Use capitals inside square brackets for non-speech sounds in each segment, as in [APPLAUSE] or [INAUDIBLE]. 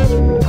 Estamos de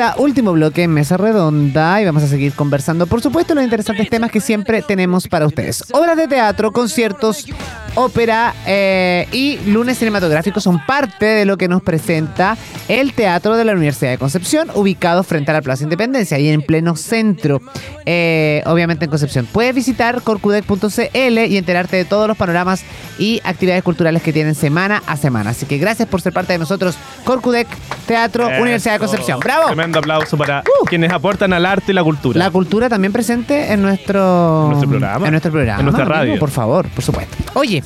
vuelta, último bloque en Mesa Redonda y vamos a seguir conversando, por supuesto, los interesantes temas que siempre tenemos para ustedes. Obras de teatro, conciertos, ópera eh, y lunes cinematográficos son parte de lo que nos presenta el Teatro de la Universidad de Concepción, ubicado frente a la Plaza Independencia y en pleno centro, eh, obviamente en Concepción. Puedes visitar corcudec.cl y enterarte de todos los panoramas y actividades culturales que tienen semana a semana. Así que gracias por ser parte de nosotros, Corcudec Teatro Universidad de Concepción. ¡Bravo! Tremendo aplauso para quienes aportan al arte y la cultura. La cultura también presente en nuestro, En nuestro programa. En nuestro programa. En nuestra radio. Por favor, por supuesto. Oye,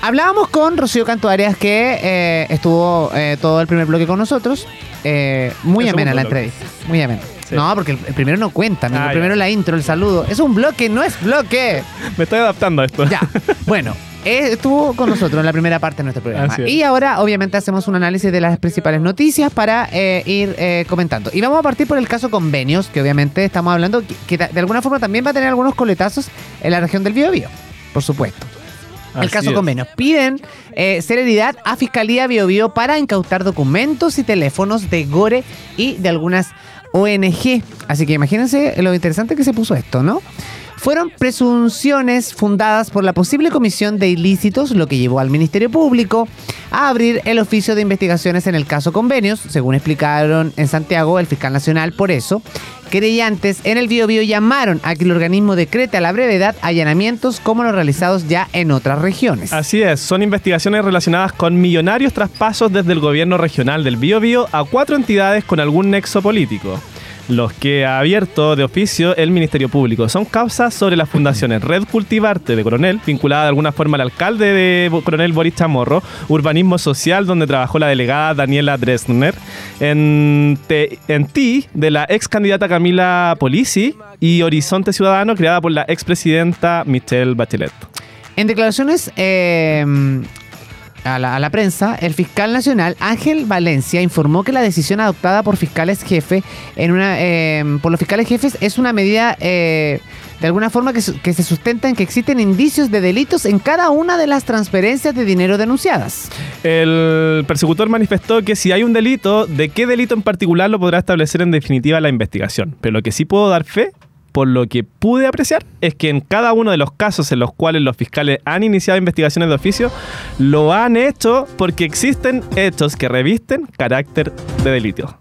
hablábamos con Rocío Cantuarias que eh, estuvo eh, todo el primer bloque con nosotros. Eh, muy El amena la bloque. entrevista. Muy amena. Sí. No, porque el, el primero no cuenta, amigo. Ah, el ya. primero la intro, el saludo. Es un bloque, no es bloque. Me estoy adaptando a esto. Ya. [LAUGHS] Bueno, estuvo con nosotros en la primera parte de nuestro programa. Y ahora, obviamente, hacemos un análisis de las principales noticias para eh, ir eh, comentando. Y vamos a partir por el caso convenios, que obviamente estamos hablando que, que de alguna forma también va a tener algunos coletazos en la región del Biobío, por supuesto. El Así caso es. convenios. Piden eh, celeridad a Fiscalía Biobío para incautar documentos y teléfonos de Gore y de algunas ONG. Así que imagínense lo interesante que se puso esto, ¿no? Fueron presunciones fundadas por la posible comisión de ilícitos, lo que llevó al Ministerio Público a abrir el oficio de investigaciones en el caso convenios, según explicaron en Santiago el fiscal nacional. Por eso, querellantes en el Biobío llamaron a que el organismo decrete a la brevedad allanamientos como los realizados ya en otras regiones. Así es, son investigaciones relacionadas con millonarios traspasos desde el gobierno regional del Biobío a cuatro entidades con algún nexo político. Los que ha abierto de oficio el Ministerio Público son causas sobre las fundaciones Red Cultivarte de Coronel, vinculada de alguna forma al alcalde de Coronel Boris Chamorro, Urbanismo Social, donde trabajó la delegada Daniela Dresner, en, en Ti, de la ex candidata Camila Polisi, y Horizonte Ciudadano, creada por la expresidenta Michelle Bachelet. En declaraciones eh, a, la, prensa, el fiscal nacional Ángel Valencia informó que la decisión adoptada por fiscales jefe en una eh, por los fiscales jefes es una medida eh, de alguna forma que, que se sustenta en que existen indicios de delitos en cada una de las transferencias de dinero denunciadas. El persecutor manifestó que si hay un delito, de qué delito en particular lo podrá establecer en definitiva la investigación. Pero lo que sí puedo dar fe por lo que pude apreciar, es que en cada uno de los casos en los cuales los fiscales han iniciado investigaciones de oficio, lo han hecho porque existen hechos que revisten carácter de delito.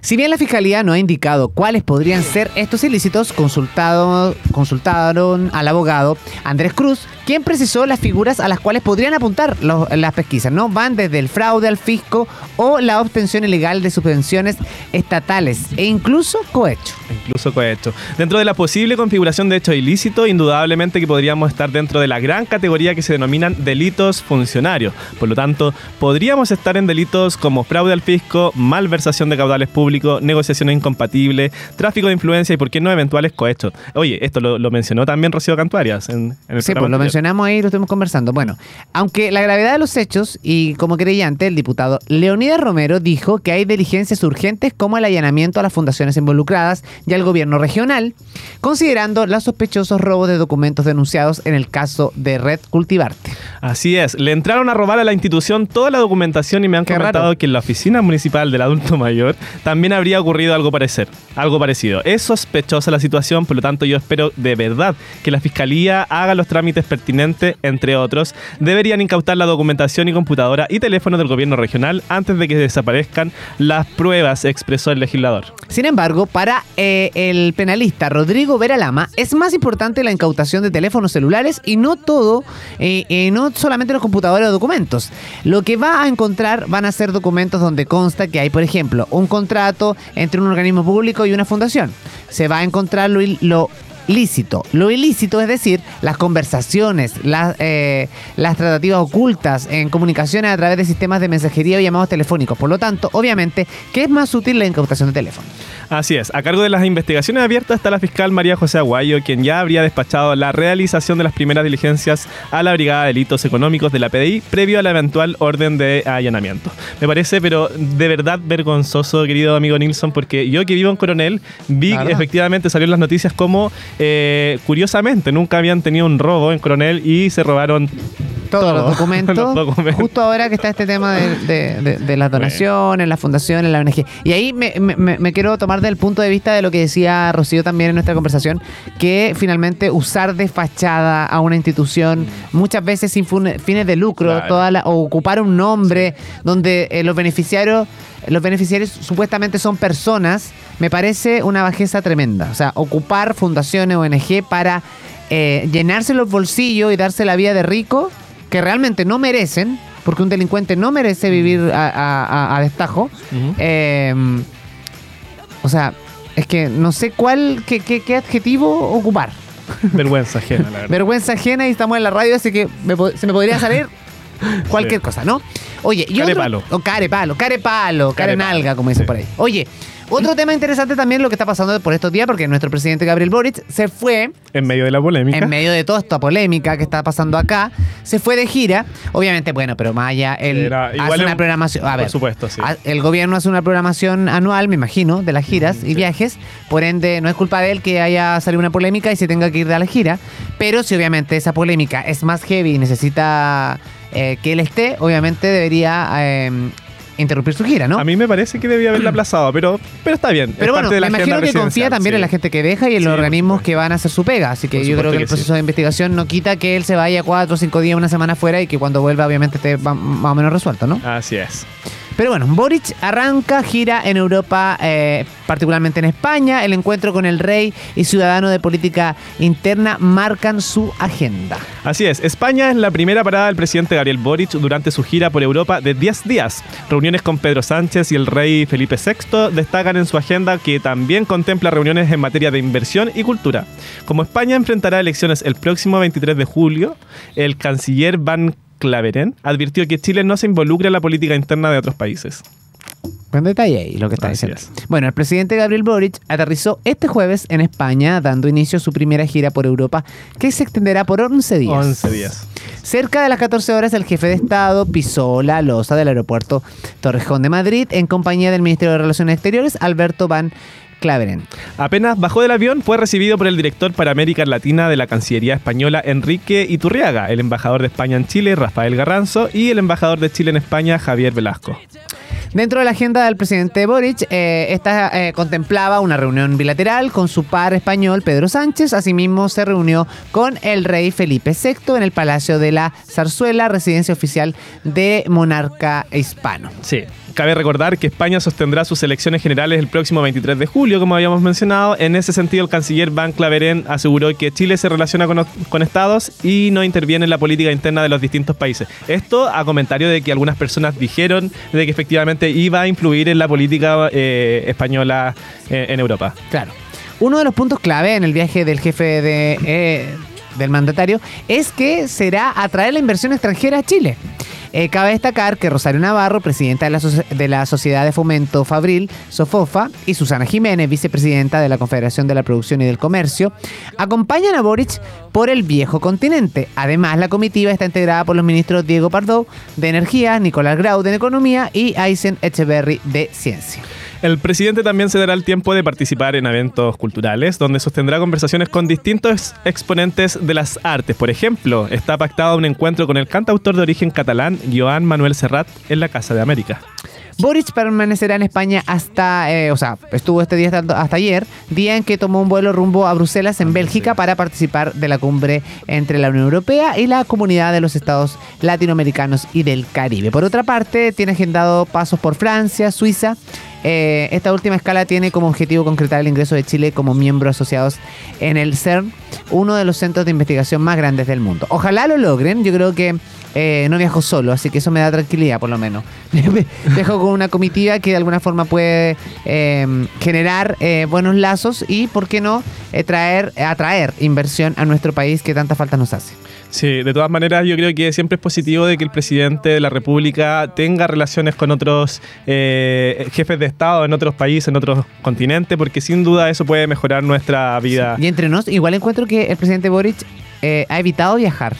Si bien la Fiscalía no ha indicado cuáles podrían ser estos ilícitos, consultado, consultaron al abogado Andrés Cruz, quien precisó las figuras a las cuales podrían apuntar los- las pesquisas, ¿no? Van desde el fraude al fisco o la obtención ilegal de subvenciones estatales e incluso cohecho. Incluso cohecho. Dentro de la posible configuración de hecho ilícito, indudablemente que podríamos estar dentro de la gran categoría que se denominan delitos funcionarios. Por lo tanto, podríamos estar en delitos como fraude al fisco, malversación de caudales públicos, negociación incompatible, tráfico de influencia y, por qué no, eventuales cohechos. Oye, esto lo, lo mencionó también Rocío Cantuarias en, en el Sí, pues programa lo anterior. Mencionamos ahí, lo estuvimos conversando. Bueno, aunque la gravedad de los hechos y como creyente, el diputado Leonidas Romero dijo que hay diligencias urgentes como el allanamiento a las fundaciones involucradas y al gobierno regional, considerando los sospechosos robos de documentos denunciados en el caso de Red Cultivarte. Así es, le entraron a robar a la institución toda la documentación y me han Qué comentado raro. que en la oficina municipal del adulto mayor también habría ocurrido algo parecer, algo parecido. Es sospechosa la situación, por lo tanto yo espero de verdad que la fiscalía haga los trámites pertinentes, entre otros. Deberían incautar la documentación y computadora y teléfono del gobierno regional antes de que desaparezcan las pruebas, expresó el legislador. Sin embargo, para eh, el penalista Rodrigo Veralama es más importante la incautación de teléfonos celulares y no todo, eh, eh, no solamente los computadores o documentos. Lo que va a encontrar van a ser documentos donde consta que hay, por ejemplo, un contrato entre un organismo público y una fundación. Se va a encontrar lo, lo lícito. Lo ilícito es decir, las conversaciones, las, eh, las tratativas ocultas en comunicaciones a través de sistemas de mensajería o llamados telefónicos. Por lo tanto, obviamente, que es más útil la incautación de teléfono. Así es, a cargo de las investigaciones abiertas está la fiscal María José Aguayo, quien ya habría despachado la realización de las primeras diligencias a la Brigada de Delitos Económicos de la PDI previo a la eventual orden de allanamiento. Me parece, pero de verdad vergonzoso, querido amigo Nilsson, porque yo que vivo en Coronel, vi efectivamente salió en las noticias como, eh, curiosamente, nunca habían tenido un robo en Coronel y se robaron Todos Todo. [LAUGHS] los, documentos, Los documentos. Justo ahora que está este tema de, de- de- de las donaciones, las fundaciones, la ONG. Y ahí me, me- me- quiero tomar del punto de vista de lo que decía Rocío también en nuestra conversación, que finalmente usar de fachada a una institución, muchas veces sin fines de lucro, Claro. toda la- o ocupar un nombre donde eh, los beneficiarios, los beneficiarios supuestamente son personas, me parece una bajeza tremenda. O sea, ocupar fundaciones, ONG para eh, llenarse los bolsillos y darse la vida de rico que realmente no merecen, porque un delincuente no merece vivir a, a- a- a destajo. Eh, o sea, es que no sé cuál, qué, qué- qué adjetivo ocupar. vergüenza ajena, la verdad. Vergüenza ajena y estamos en la radio, así que me se me podría salir [LAUGHS] cualquier Sí. cosa, ¿no? Oye, y Carepalo. otro, o carepalo, carepalo, Carepalo. carenalga, como dicen Sí. por ahí. Oye, otro tema interesante también lo que está pasando por estos días, porque nuestro presidente Gabriel Boric se fue En medio de la polémica. en medio de toda esta polémica que está pasando acá, se fue de gira. Obviamente, bueno, pero más allá, él Era- igual hace es una un- programación. A por ver, supuesto, sí. a- el gobierno hace una programación anual, me imagino, de las giras y sí. viajes. Por ende, no es culpa de él que haya salido una polémica y se tenga que ir de la gira. Pero si obviamente esa polémica es más heavy y necesita eh, que él esté, obviamente debería eh, interrumpir su gira, ¿no? A mí me parece que debía haberla aplazado, pero, pero está bien. es Pero bueno, parte de me la imagino que confía también sí. en la gente que deja y en los organismos que van a hacer su pega. Así que Por yo creo que el sí. proceso de investigación no quita que él se vaya cuatro o cinco días, una semana fuera y que cuando vuelva obviamente esté va- más o menos resuelto, ¿no? Así es. Pero bueno, Boric arranca gira en Europa, eh, particularmente en España. El encuentro con el rey y ciudadano de política interna marcan su agenda. Así es, España es la primera parada del presidente Gabriel Boric durante su gira por Europa de 10 días. Reuniones con Pedro Sánchez y el rey Felipe VI destacan en su agenda que también contempla reuniones en materia de inversión y cultura. Como España enfrentará elecciones el próximo 23 de julio, el canciller Van Claveren advirtió que Chile no se involucra en la política interna de otros países. Buen detalle ahí lo que está Así diciendo. es. Bueno, el presidente Gabriel Boric aterrizó este jueves en España, dando inicio a su primera gira por Europa, que se extenderá por 11 días. 11 días. Cerca de las 14 horas, el jefe de Estado pisó la losa del aeropuerto Torrejón de Madrid en compañía del Ministerio de Relaciones Exteriores, Alberto Van Claveren. Apenas bajó del avión, fue recibido por el director para América Latina de la Cancillería Española, Enrique Iturriaga, el embajador de España en Chile, Rafael Garranzo, y el embajador de Chile en España, Javier Velasco. Dentro de la agenda del presidente Boric, eh, esta eh, contemplaba una reunión bilateral con su par español Pedro Sánchez. Asimismo, se reunió con el rey Felipe VI en el Palacio de la Zarzuela, residencia oficial de monarca hispano. Sí. Cabe recordar que España sostendrá sus elecciones generales el próximo 23 de julio, como habíamos mencionado. En ese sentido, el canciller Van Claveren aseguró que Chile se relaciona con, con estados y no interviene en la política interna de los distintos países. Esto a comentario de que algunas personas dijeron de que efectivamente iba a influir en la política eh, española eh, en Europa. Claro. Uno de los puntos clave en el viaje del jefe de, eh, del mandatario es que será atraer la inversión extranjera a Chile. Eh, cabe destacar que Rosario Navarro, presidenta de la, de la Sociedad de Fomento Fabril, Sofofa, y Susana Jiménez, vicepresidenta de la Confederación de la Producción y del Comercio, acompañan a Boric por el viejo continente. Además, la comitiva está integrada por los ministros Diego Pardo de Energía, Nicolás Grau de Economía y Aysen Echeverry de Ciencia. El presidente también se dará el tiempo de participar en eventos culturales, donde sostendrá conversaciones con distintos exponentes de las artes. Por ejemplo, está pactado un encuentro con el cantautor de origen catalán, Joan Manuel Serrat, en la Casa de América. Boric permanecerá en España hasta, eh, o sea, estuvo este día hasta, hasta ayer, día en que tomó un vuelo rumbo a Bruselas, en Bélgica, para participar de la cumbre entre la Unión Europea y la Comunidad de los Estados Latinoamericanos y del Caribe. Por otra parte, tiene agendado pasos por Francia, Suiza. Eh, esta última escala tiene como objetivo concretar el ingreso de Chile como miembro asociados en el CERN, uno de los centros de investigación más grandes del mundo. Ojalá lo logren, yo creo que eh, no viajo solo, así que eso me da tranquilidad por lo menos. [LAUGHS] Viajo con una comitiva que de alguna forma puede eh, generar eh, buenos lazos y, ¿por qué no?, traer, atraer inversión a nuestro país que tanta falta nos hace. Sí, de todas maneras yo creo que siempre es positivo de que el presidente de la República tenga relaciones con otros eh, jefes de Estado en otros países, en otros continentes, porque sin duda eso puede mejorar nuestra vida. Y entre nos, igual encuentro que el presidente Boric eh, ha evitado viajar.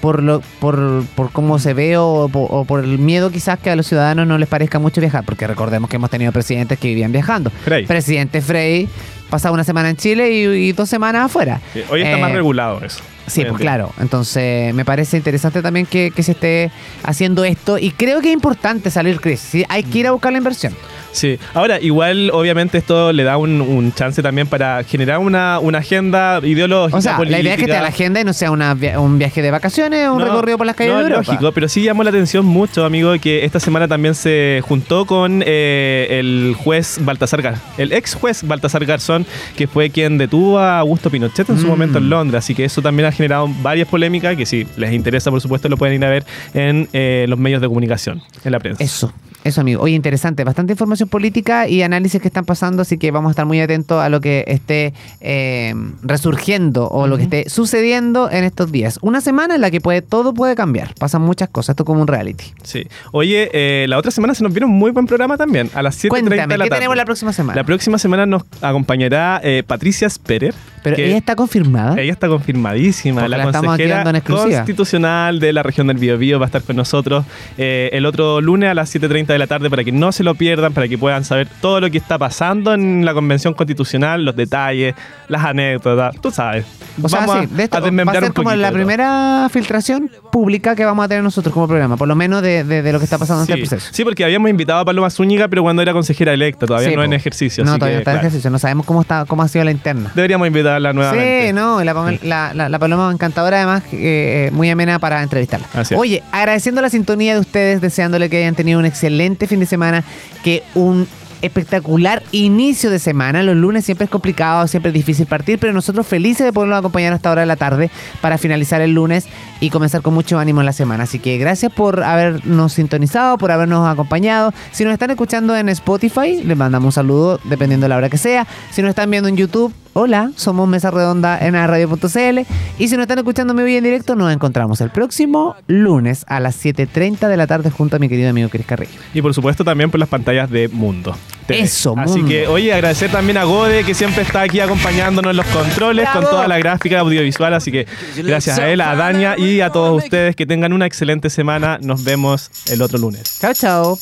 Por, lo, por, por cómo se ve o, po- o por el miedo quizás que a los ciudadanos no les parezca mucho viajar, porque recordemos que hemos tenido presidentes que vivían viajando. Frey. Presidente Frey pasaba una semana en Chile y, y dos semanas afuera. Sí, Hoy está Eh, más regulado eso. Sí, pues claro. Entonces me parece interesante también que, que se esté haciendo esto y creo que es importante salir crisis. ¿sí? Hay que ir a buscar la inversión. Sí, ahora igual obviamente esto le da un, un chance también para generar una, una agenda ideológica. O sea, la idea es que esté a la agenda y no sea una un viaje de vacaciones, un No, recorrido por las calles no, de es Europa. lógico, pero sí llamó la atención mucho, amigo, que esta semana también se juntó con eh, el juez Baltasar Gar, el ex juez Baltasar Garzón, que fue quien detuvo a Augusto Pinochet en su Mm. momento en Londres. Así que eso también ha generado varias polémicas que si les interesa, por supuesto, lo pueden ir a ver en eh, los medios de comunicación, en la prensa. Eso, eso amigo. Oye, interesante, bastante información política y análisis que están pasando, así que vamos a estar muy atentos a lo que esté eh, resurgiendo o lo que esté sucediendo en estos días. Una semana en la que puede, todo puede cambiar, pasan muchas cosas, esto es como un reality. Sí. Oye, eh, la otra semana se nos viene un muy buen programa también, a las 7.30 de la ¿qué tarde. tenemos la próxima semana? La próxima semana nos acompañará eh, Patricia Sperer. Pero ella está confirmada. Ella está confirmadísima. Porque la consejera en constitucional de la región del Biobío va a estar con nosotros eh, el otro lunes a las 7.30 de la tarde para que no se lo pierdan, para que puedan saber todo lo que está pasando en la convención constitucional, los detalles, las anécdotas, tú sabes. O sea, Vamos sí, de esto a va a ser como la primera filtración pública que vamos a tener nosotros como programa, por lo menos de, de- de lo que está pasando en este proceso. sí, porque habíamos invitado a Paloma Zúñiga, pero cuando era consejera electa, todavía Sí, no po. en ejercicio. No, así todavía que, no está en ejercicio, no sabemos cómo está cómo ha sido la interna. Deberíamos nuevamente. Sí, no, la, Pamela- la, la- la Paloma encantadora además, eh, muy amena para entrevistarla. Así es. Oye, agradeciendo la sintonía de ustedes, deseándole que hayan tenido un excelente fin de semana, que un espectacular inicio de semana. Los lunes siempre es complicado, siempre es difícil partir, pero nosotros felices de poderlos acompañar hasta ahora de la tarde para finalizar el lunes y comenzar con mucho ánimo en la semana. Así que gracias por habernos sintonizado, por habernos acompañado. Si nos están escuchando en Spotify, les mandamos un saludo dependiendo de la hora que sea. Si nos están viendo en YouTube, hola, somos Mesa Redonda en radio.cl. Y si nos están escuchando vivo y en directo, nos encontramos el próximo lunes a las 7.30 de la tarde junto a mi querido amigo Cris Carrillo. Y por supuesto también por las pantallas de Mundo. TV. Eso, Así Mundo. que, oye, agradecer también a Gode, que siempre está aquí acompañándonos en los controles ¡Bravo! con toda la gráfica audiovisual. Así que gracias a él, a Dania y a todos ustedes que tengan una excelente semana. Nos vemos el otro lunes. Chao, chao.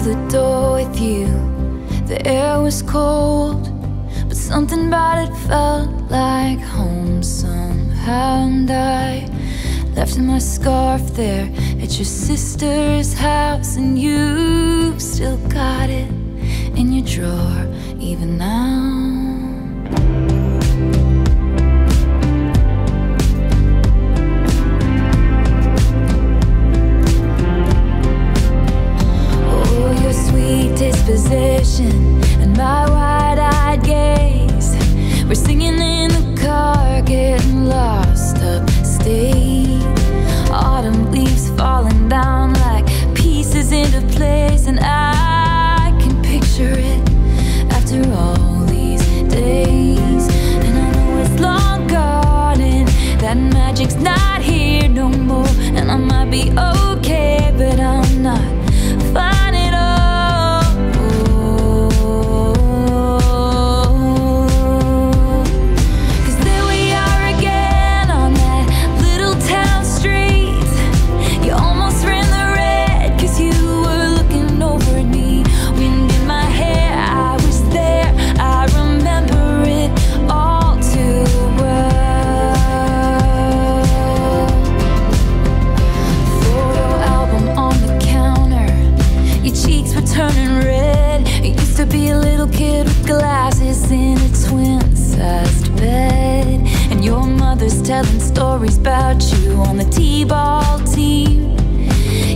The door with you. The air was cold, but something about it felt like home somehow. And I left my scarf there at your sister's house, and you still got it in your drawer, even now. That magic's not here no more. And I might be okay, but I'm to be a little kid with glasses in a twin-sized bed. And your mother's telling stories about you on the T-ball team.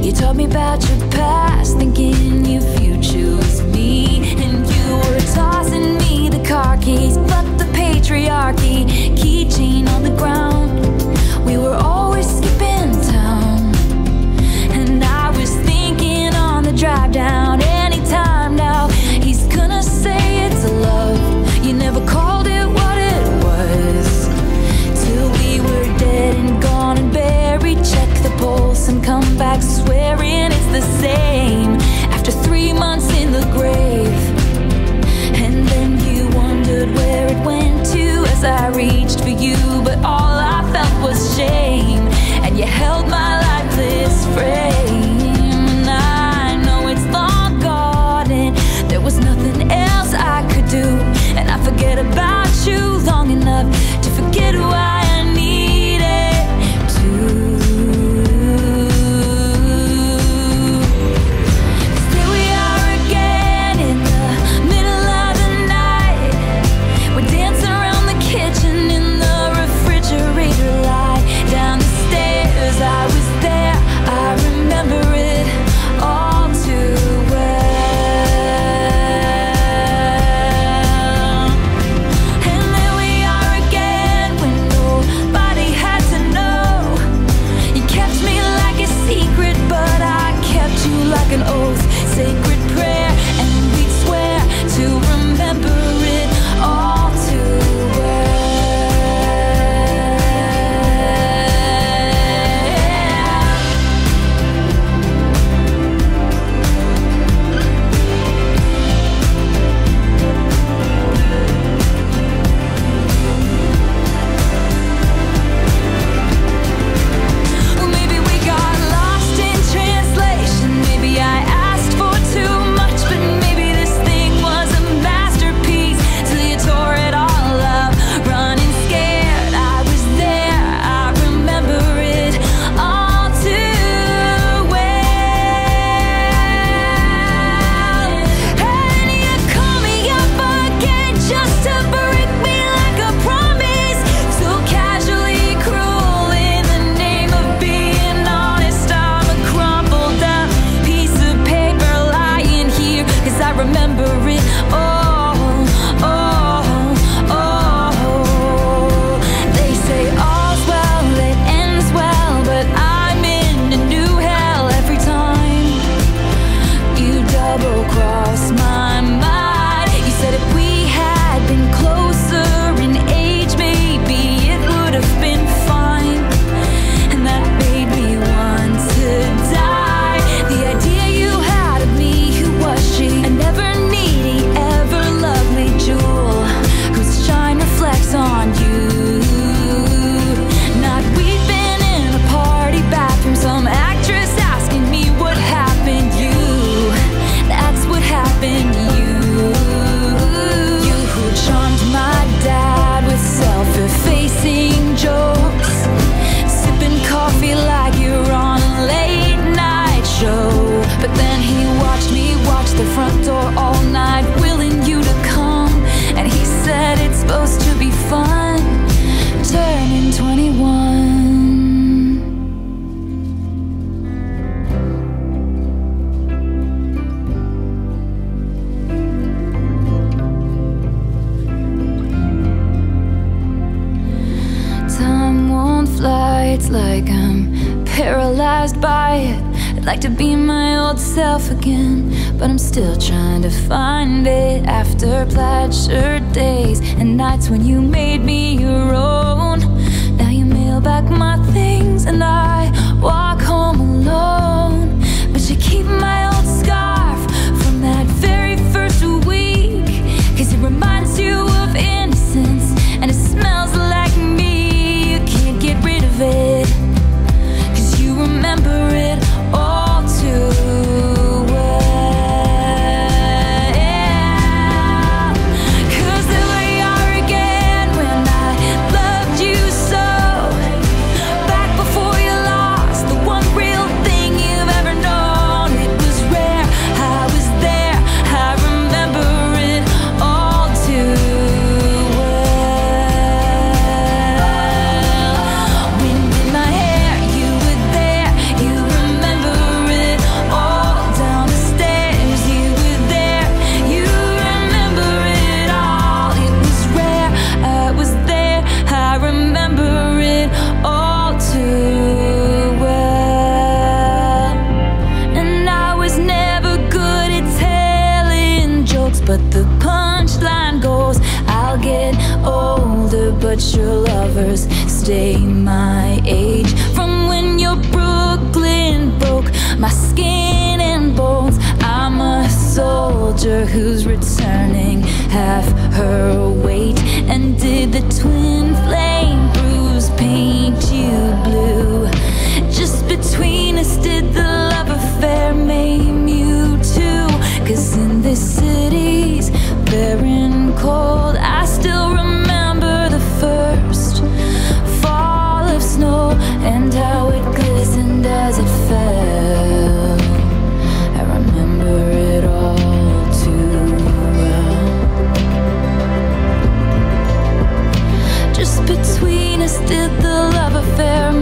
You told me about your past, thinking your future was me. And you were tossing me the car keys, fuck the patriarchy, keychain on the ground. And come back swearing it's the same. the front door all night. I'd like to be my old self again, but I'm still trying to find it after plaid shirt days and nights when you made me your own. Now you mail back my things and I walk home alone, but you keep my punchline goes I'll get older, but your lovers stay my age. From when your Brooklyn broke my skin and bones, I'm a soldier who's returning half her weight. And did the twin flame bruise paint you blue? Just between us, did the cold, I still remember the first fall of snow and how it glistened as it fell. I remember it all too well. Just between us, did the love affair